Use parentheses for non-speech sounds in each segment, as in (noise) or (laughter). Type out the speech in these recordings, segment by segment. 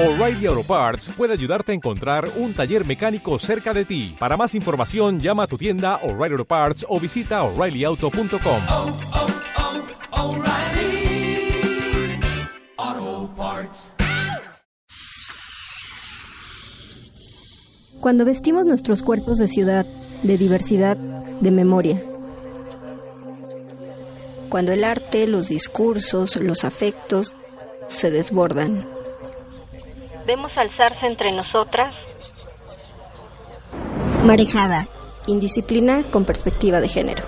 O'Reilly Auto Parts puede ayudarte a encontrar un taller mecánico cerca de ti. Para más información, llama a tu tienda O'Reilly Auto Parts o visita oreillyauto.com. oh, oh, Parts. Cuando vestimos nuestros cuerpos de ciudad, de diversidad, de memoria. Cuando el arte, los discursos, los afectos se desbordan. Vemos alzarse entre nosotras marejada, indisciplina con perspectiva de género.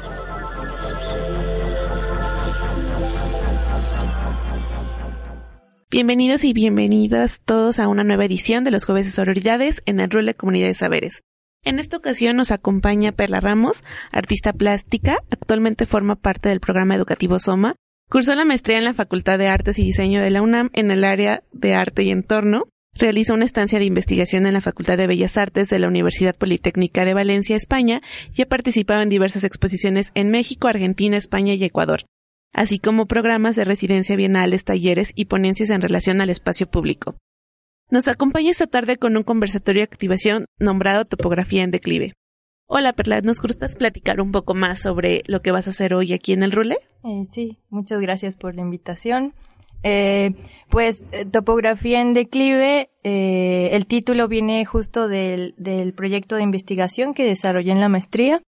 Bienvenidos y bienvenidas todos a una nueva edición de los Jueves de Sororidades en el rol de Comunidad de Saberes. En esta ocasión nos acompaña Perla Ramos, artista plástica, actualmente forma parte del programa educativo SOMA, cursó la maestría en la Facultad de Artes y Diseño de la UNAM en el área de arte y entorno, realizó una estancia de investigación en la Facultad de Bellas Artes de la Universidad Politécnica de Valencia, España, y ha participado en diversas exposiciones en México, Argentina, España y Ecuador así como programas de residencia bienales, talleres y ponencias en relación al espacio público. Nos acompaña esta tarde con un conversatorio de activación nombrado Topografía en Declive. Hola Perla, ¿nos gustas platicar un poco más sobre lo que vas a hacer hoy aquí en el Rule? Eh, sí, muchas gracias por la invitación. Eh, pues eh, Topografía en Declive, eh, el título viene justo del, del proyecto de investigación que desarrollé en la maestría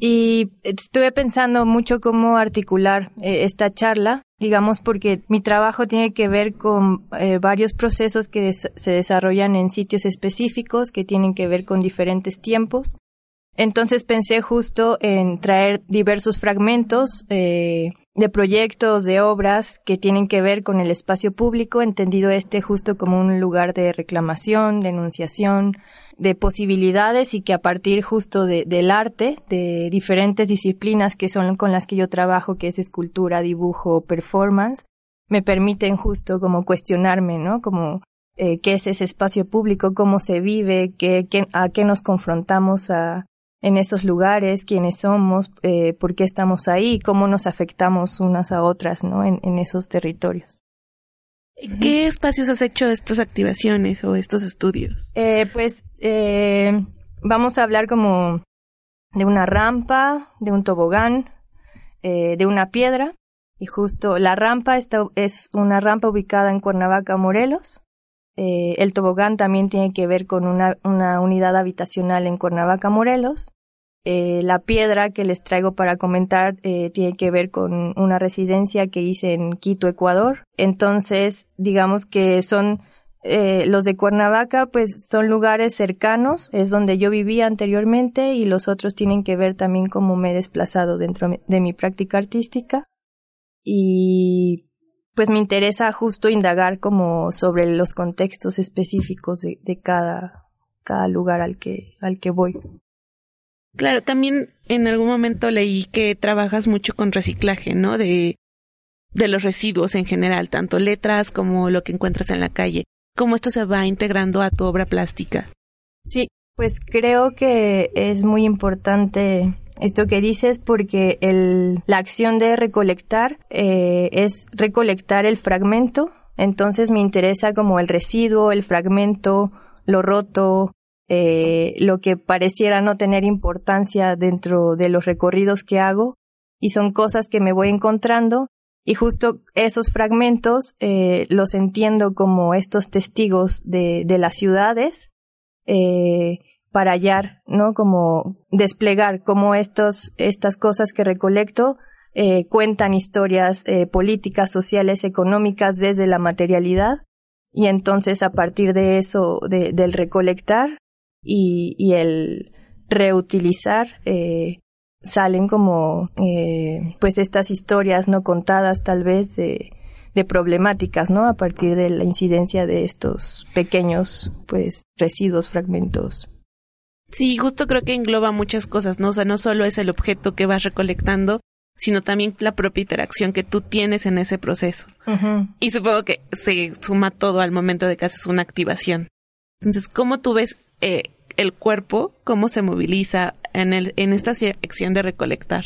y estuve pensando mucho cómo articular esta charla, digamos, porque mi trabajo tiene que ver con varios procesos que se desarrollan en sitios específicos, que tienen que ver con diferentes tiempos. Entonces pensé justo en traer diversos fragmentos de proyectos, de obras que tienen que ver con el espacio público, entendido este justo como un lugar de reclamación, denunciación, de posibilidades y que a partir justo de, del arte, de diferentes disciplinas que son con las que yo trabajo, que es escultura, dibujo, performance, me permiten justo como cuestionarme, ¿no? Como eh, qué es ese espacio público, cómo se vive, qué, qué, a qué nos confrontamos a, en esos lugares, quiénes somos, eh, por qué estamos ahí, cómo nos afectamos unas a otras, ¿no? En, en esos territorios. ¿Qué espacios has hecho estas activaciones o estos estudios? Eh, pues eh, vamos a hablar como de una rampa, de un tobogán, de una piedra. Y justo la rampa está, es una rampa ubicada en Cuernavaca, Morelos. Eh, el tobogán también tiene que ver con una, unidad habitacional en Cuernavaca, Morelos. Eh, la piedra que les traigo para comentar eh, tiene que ver con una residencia que hice en Quito, Ecuador. Entonces, digamos que son los de Cuernavaca, pues son lugares cercanos, es donde yo vivía anteriormente y los otros tienen que ver también cómo me he desplazado dentro de mi práctica artística. Y pues me interesa justo indagar como sobre los contextos específicos de, de cada, cada lugar al que, al que voy. Claro, también en algún momento leí que trabajas mucho con reciclaje, ¿no? De, de los residuos en general, tanto letras como lo que encuentras en la calle. ¿Cómo esto se va integrando a tu obra plástica? Sí, pues creo que es muy importante esto que dices porque el, la acción de recolectar eh, es recolectar el fragmento, entonces me interesa como el residuo, el fragmento, lo roto, eh, lo que pareciera no tener importancia dentro de los recorridos que hago. Y son cosas que me voy encontrando. Y justo esos fragmentos eh, los entiendo como estos testigos de, de las ciudades. Eh, para hallar, ¿no? Como desplegar cómo estos, estas cosas que recolecto eh, cuentan historias eh, políticas, sociales, económicas desde la materialidad y entonces a partir de eso, de, del recolectar y, el reutilizar, eh, salen como pues estas historias no contadas tal vez de, de problemáticas, ¿no? A partir de la incidencia de estos pequeños pues residuos, fragmentos. Sí, justo creo que engloba muchas cosas, ¿no? O sea, no solo es el objeto que vas recolectando, sino también la propia interacción que tú tienes en ese proceso. Uh -huh. Y supongo que se suma todo al momento de que haces una activación. Entonces, ¿cómo tú ves eh, el cuerpo, cómo se moviliza en, el, en esta acción de recolectar?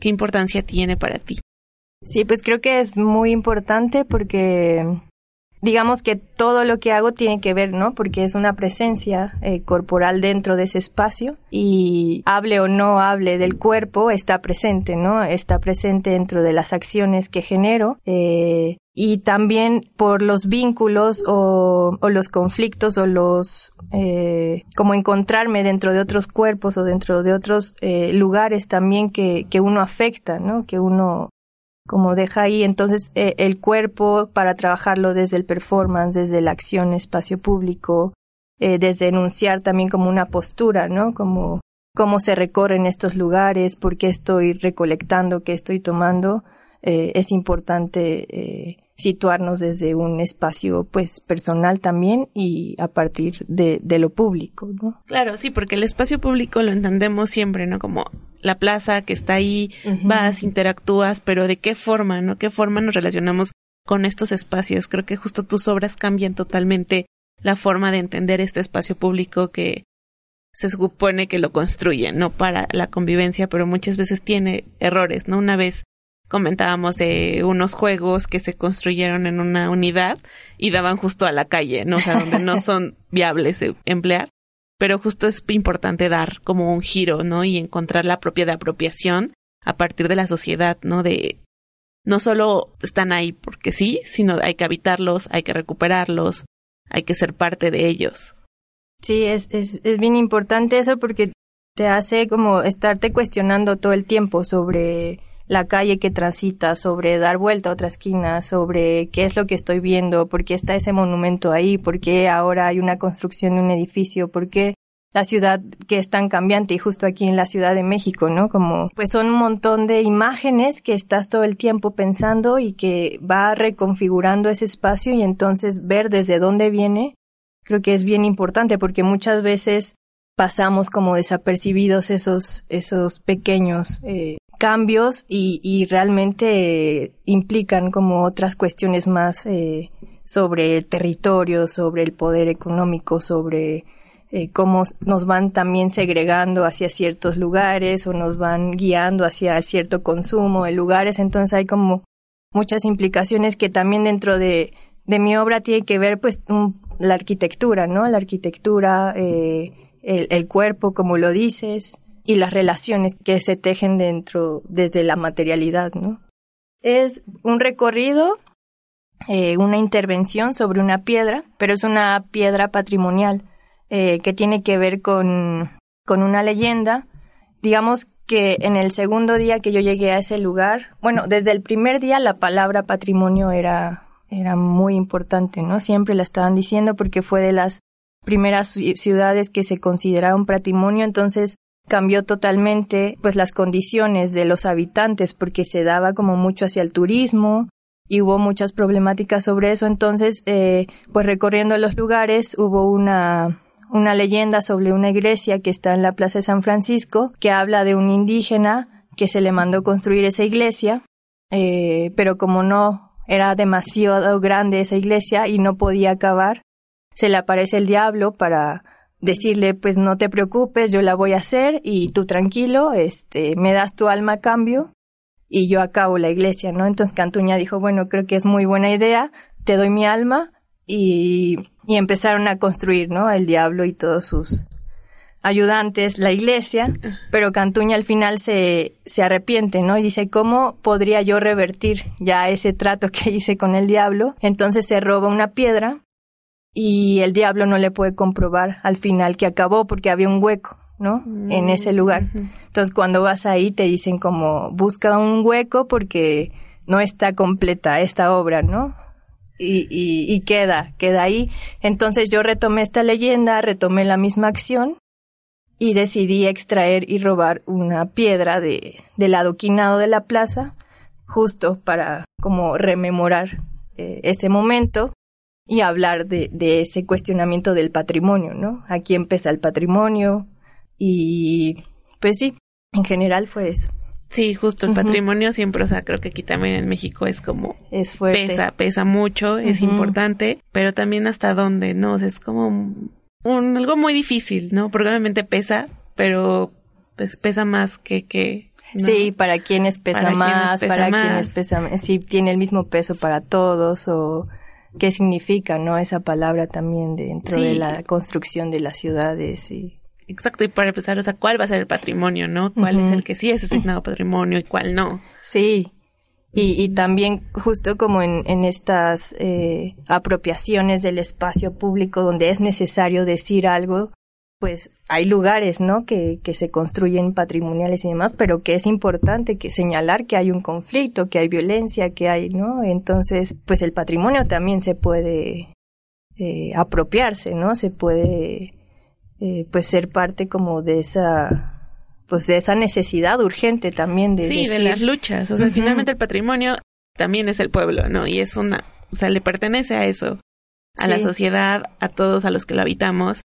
¿Qué importancia tiene para ti? Sí, pues creo que es muy importante porque digamos que todo lo que hago tiene que ver, ¿no? Porque es una presencia eh, corporal dentro de ese espacio y hable o no hable del cuerpo, está presente, ¿no? Está presente dentro de las acciones que genero. Eh, y también por los vínculos o, los conflictos o los eh, como encontrarme dentro de otros cuerpos o dentro de otros lugares también que, que uno afecta, ¿no? Que uno como deja ahí entonces eh, el cuerpo para trabajarlo desde el performance, desde la acción espacio público, eh, desde enunciar también como una postura, ¿no? Como cómo se recorren estos lugares, por qué estoy recolectando, qué estoy tomando, eh, es importante situarnos desde un espacio pues personal también y a partir de, de lo público, ¿no? Claro, sí, porque el espacio público lo entendemos siempre, ¿no? Como la plaza que está ahí, vas, interactúas, pero de qué forma, ¿no? ¿Qué forma nos relacionamos con estos espacios? Creo que justo tus obras cambian totalmente la forma de entender este espacio público que se supone que lo construyen, ¿no? Para la convivencia, pero muchas veces tiene errores, ¿no? Una vez comentábamos de unos juegos que se construyeron en una unidad y daban justo a la calle, ¿no? O sea, donde no son (laughs) viables de emplear pero justo es importante dar como un giro, ¿no? Y encontrar la propia de apropiación a partir de la sociedad, ¿no? De no solo están ahí porque sí, sino hay que habitarlos, hay que recuperarlos, hay que ser parte de ellos. Sí, es, es, es bien importante eso porque te hace como estarte cuestionando todo el tiempo sobre la calle que transita, sobre dar vuelta a otra esquina, sobre qué es lo que estoy viendo, por qué está ese monumento ahí, por qué ahora hay una construcción de un edificio, por qué la ciudad que es tan cambiante y justo aquí en la Ciudad de México, ¿no? Como pues son un montón de imágenes que estás todo el tiempo pensando y que va reconfigurando ese espacio y entonces ver desde dónde viene creo que es bien importante porque muchas veces pasamos como desapercibidos esos esos pequeños eh, cambios y, realmente implican como otras cuestiones más eh, sobre el territorio, sobre el poder económico, sobre eh, cómo nos van también segregando hacia ciertos lugares o nos van guiando hacia cierto consumo de lugares. Entonces hay como muchas implicaciones que también dentro de, mi obra tiene que ver pues la arquitectura, ¿no? La arquitectura, eh, el cuerpo, como lo dices, y las relaciones que se tejen dentro desde la materialidad, ¿no? Es un recorrido, eh, una intervención sobre una piedra, pero es una piedra patrimonial eh, que tiene que ver con, con una leyenda. Digamos que en el segundo día que yo llegué a ese lugar, bueno, desde el primer día la palabra patrimonio era, era muy importante, ¿no? Siempre la estaban diciendo porque fue de las primeras ciudades que se consideraron patrimonio, entonces cambió totalmente pues las condiciones de los habitantes porque se daba como mucho hacia el turismo y hubo muchas problemáticas sobre eso. Entonces eh, pues recorriendo los lugares hubo una una leyenda sobre una iglesia que está en la plaza de San Francisco que habla de un indígena que se le mandó construir esa iglesia eh, pero como no era demasiado grande esa iglesia y no podía acabar se le aparece el diablo para decirle, pues no te preocupes, yo la voy a hacer y tú tranquilo, este, me das tu alma a cambio y yo acabo la iglesia, ¿no? Entonces Cantuña dijo, bueno, creo que es muy buena idea, te doy mi alma y, y empezaron a construir, ¿no? El diablo y todos sus ayudantes, la iglesia, pero Cantuña al final se, se arrepiente, ¿no? Y dice, ¿cómo podría yo revertir ya ese trato que hice con el diablo? Entonces se roba una piedra y el diablo no le puede comprobar al final que acabó porque había un hueco, ¿no? En ese lugar. Entonces cuando vas ahí te dicen como busca un hueco porque no está completa esta obra, ¿no? Y, y, y queda, queda ahí. Entonces yo retomé esta leyenda, retomé la misma acción y decidí extraer y robar una piedra de, del adoquinado de la plaza justo para como rememorar eh, ese momento y hablar de, de ese cuestionamiento del patrimonio, ¿no? Aquí empieza el patrimonio y pues sí, en general fue eso. Sí, justo el patrimonio siempre, o sea, creo que aquí también en México es como es fuerte. pesa, pesa mucho, es importante, pero también hasta dónde, ¿no? O sea, es como un, algo muy difícil, ¿no? Probablemente pesa, pero pues pesa más que que Sí, para quienes pesa más, para quienes pesa, si tiene el mismo peso para todos o qué significa, ¿no? Esa palabra también dentro de la construcción de las ciudades y... Exacto, y para empezar, o sea, ¿cuál va a ser el patrimonio, no? ¿Cuál es el que sí es asignado patrimonio y cuál no? Sí, y, y también justo como en, en estas eh, apropiaciones del espacio público donde es necesario decir algo, pues hay lugares, ¿no? Que, que se construyen patrimoniales y demás, pero que es importante que señalar que hay un conflicto, que hay violencia, que hay, ¿no? Entonces, pues el patrimonio también se puede eh, apropiarse, ¿no? Se puede, eh, pues ser parte como de esa pues de esa necesidad urgente también de sí de las luchas o sea finalmente el patrimonio también es el pueblo no y es una o sea le pertenece a eso a la sociedad a todos a los que lo habitamos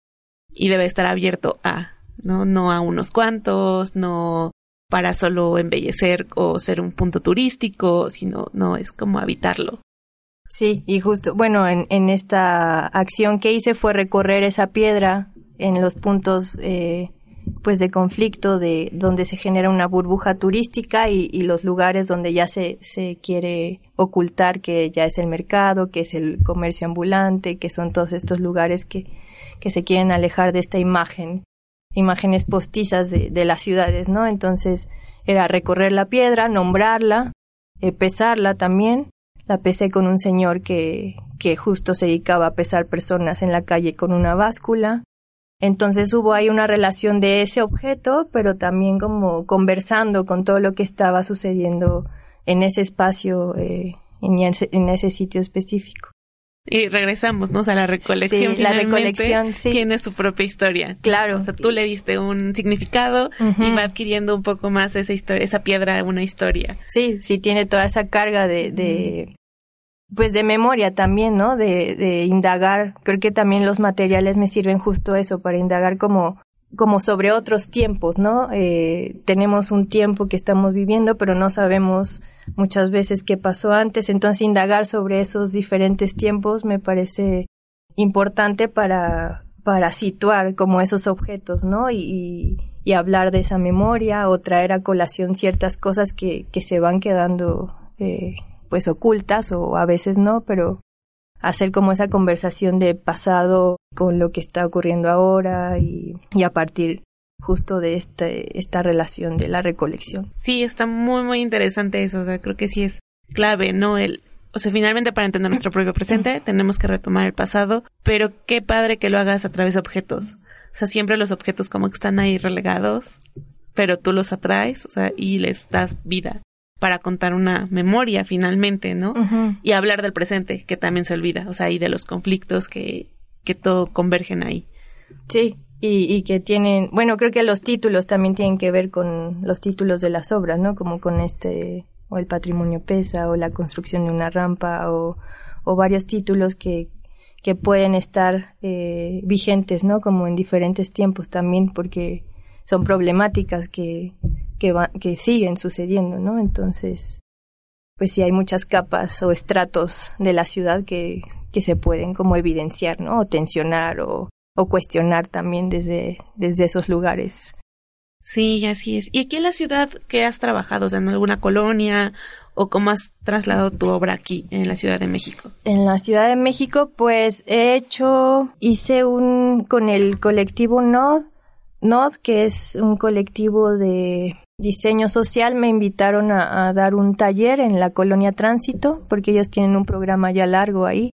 y debe estar abierto a, ¿no? No a unos cuantos, no para solo embellecer o ser un punto turístico, sino no es como habitarlo. Sí, y justo, bueno, en, en esta acción que hice fue recorrer esa piedra en los puntos eh, pues de conflicto de donde se genera una burbuja turística y, los lugares donde ya se, se quiere ocultar que ya es el mercado, que es el comercio ambulante, que son todos estos lugares que que se quieren alejar de esta imagen, imágenes postizas de, de las ciudades, ¿no? Entonces era recorrer la piedra, nombrarla, eh, pesarla también. La pesé con un señor que, que justo se dedicaba a pesar personas en la calle con una báscula. Entonces hubo ahí una relación de ese objeto, pero también como conversando con todo lo que estaba sucediendo en ese espacio, eh, en, ese, en ese sitio específico. Y regresamos, ¿no? a la recolección. Sí, la recolección, sí. Tiene su propia historia. Claro. O sea, tú le diste un significado y va adquiriendo un poco más esa historia, esa piedra, una historia. Sí, sí tiene toda esa carga de, de pues de memoria también, ¿no? De, indagar. Creo que también los materiales me sirven justo eso, para indagar como como sobre otros tiempos, ¿no? Eh, tenemos un tiempo que estamos viviendo, pero no sabemos muchas veces qué pasó antes, entonces indagar sobre esos diferentes tiempos me parece importante para, para situar como esos objetos, ¿no? Y, y, hablar de esa memoria o traer a colación ciertas cosas que, que se van quedando eh, pues ocultas o a veces no, pero hacer como esa conversación de pasado con lo que está ocurriendo ahora y, y a partir justo de este, esta relación de la recolección. Sí, está muy, muy interesante eso. O sea, creo que sí es clave, ¿no? El, o sea, finalmente para entender nuestro propio presente tenemos que retomar el pasado, pero qué padre que lo hagas a través de objetos. O sea, siempre los objetos como que están ahí relegados, pero tú los atraes, o sea, y les das vida para contar una memoria finalmente, ¿no? Y hablar del presente, que también se olvida, o sea, y de los conflictos que, que todo convergen ahí. Sí, y, y, que tienen, bueno, creo que los títulos también tienen que ver con los títulos de las obras, ¿no? Como con este, o el patrimonio pesa, o la construcción de una rampa, o, o varios títulos que, que pueden estar eh, vigentes, ¿no? Como en diferentes tiempos también, porque son problemáticas que, que, que siguen sucediendo, ¿no? Entonces, pues sí hay muchas capas o estratos de la ciudad que, que se pueden como evidenciar, ¿no? O tensionar o, o cuestionar también desde, desde esos lugares. Sí, así es. ¿Y aquí en la ciudad qué has trabajado? ¿En alguna colonia? ¿O cómo has trasladado tu obra aquí en la Ciudad de México? En la Ciudad de México, pues he hecho, hice un, con el colectivo NOD, NOD, que es un colectivo de diseño social, me invitaron a, dar un taller en la colonia Tránsito, porque ellos tienen un programa ya largo ahí.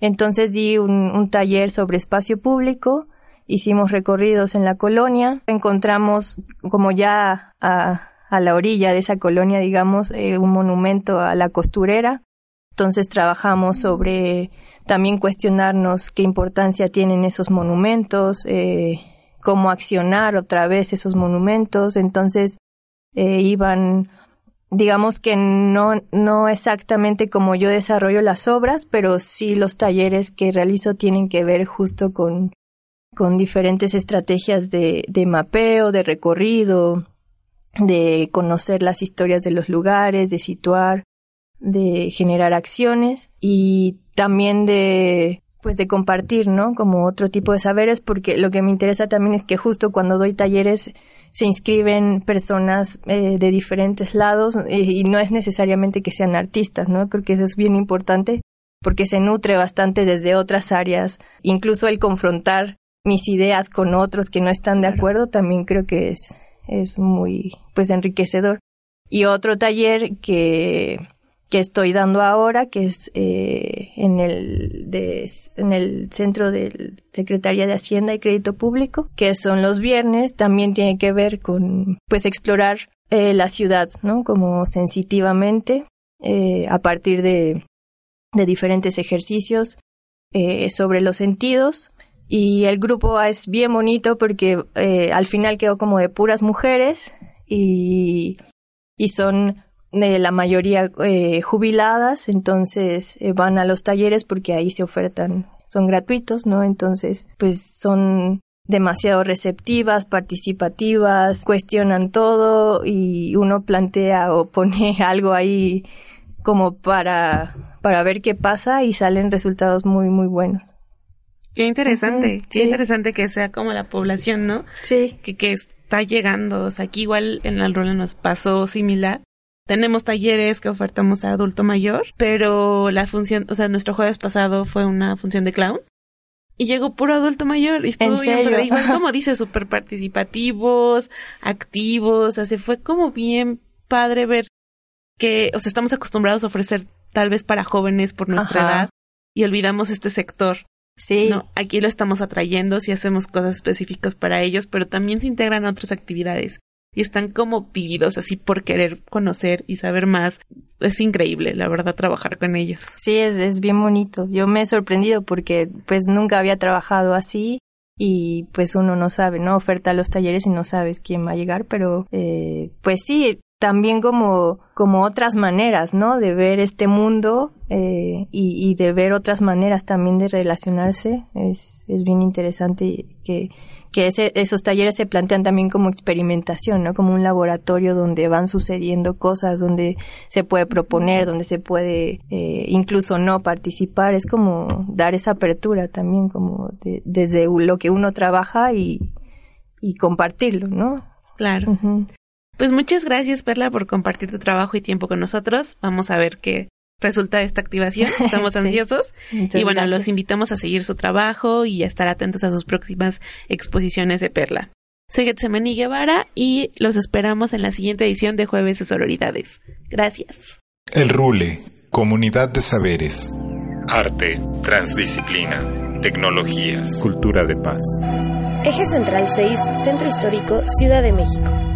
Entonces di un, taller sobre espacio público, hicimos recorridos en la colonia, encontramos como ya a, a la orilla de esa colonia, digamos, eh, un monumento a la costurera. Entonces trabajamos sobre también cuestionarnos qué importancia tienen esos monumentos, eh, cómo accionar otra vez esos monumentos. Entonces eh, iban, digamos que no, no exactamente como yo desarrollo las obras, pero sí los talleres que realizo tienen que ver justo con, con diferentes estrategias de, de mapeo, de recorrido, de conocer las historias de los lugares, de situar, de generar acciones y también de pues de compartir, ¿no? Como otro tipo de saberes, porque lo que me interesa también es que justo cuando doy talleres se inscriben personas eh, de diferentes lados eh, y no es necesariamente que sean artistas, ¿no? Creo que eso es bien importante porque se nutre bastante desde otras áreas, incluso el confrontar mis ideas con otros que no están de acuerdo también creo que es, es muy pues enriquecedor. Y otro taller que, que estoy dando ahora, que es eh, en, el en el Centro de Secretaría de Hacienda y Crédito Público, que son los viernes, también tiene que ver con pues explorar eh, la ciudad, ¿no? Como sensitivamente, eh, a partir de, de diferentes ejercicios sobre los sentidos y el grupo es bien bonito porque al final quedó como de puras mujeres y, y son de la mayoría eh, jubiladas, entonces eh, van a los talleres porque ahí se ofertan, son gratuitos, ¿no? Entonces, pues son demasiado receptivas, participativas, cuestionan todo y uno plantea o (laughs) pone algo ahí como para, para ver qué pasa y salen resultados muy, muy buenos. Qué interesante, qué interesante que sea como la población, ¿no? Sí. Que, que está llegando, o sea, aquí igual en la rola nos pasó similar. Tenemos talleres que ofertamos a adulto mayor, pero la función, o sea, nuestro jueves pasado fue una función de clown. Y llegó puro adulto mayor y estuvo bien padre. Igual (laughs) como dice, súper participativos, activos, o sea, se fue como bien padre ver que, o sea, estamos acostumbrados a ofrecer tal vez para jóvenes por nuestra edad y olvidamos este sector Sí. No, aquí lo estamos atrayendo si hacemos cosas específicas para ellos, pero también se integran a otras actividades y están como vividos así por querer conocer y saber más. Es increíble, la verdad, trabajar con ellos. Sí, es, es bien bonito. Yo me he sorprendido porque pues nunca había trabajado así y pues uno no sabe, ¿no? Oferta los talleres y no sabes quién va a llegar, pero eh, pues sí, también como, como otras maneras, ¿no? De ver este mundo eh, y, y, de ver otras maneras también de relacionarse. Es, es bien interesante que, que ese, esos talleres se plantean también como experimentación, ¿no? Como un laboratorio donde van sucediendo cosas, donde se puede proponer, donde se puede eh, incluso no participar. Es como dar esa apertura también, como de, desde lo que uno trabaja y, y compartirlo, ¿no? Claro. Pues muchas gracias, Perla, por compartir tu trabajo y tiempo con nosotros. Vamos a ver qué resulta de esta activación. Estamos (laughs) ansiosos. y bueno, los invitamos a seguir su trabajo y a estar atentos a sus próximas exposiciones de Perla. Soy Getsemani Guevara y los esperamos en la siguiente edición de Jueves de Sororidades. Gracias. El Rule, Comunidad de Saberes. Arte, transdisciplina, tecnologías, cultura de paz. Eje Central 6, Centro Histórico, Ciudad de México.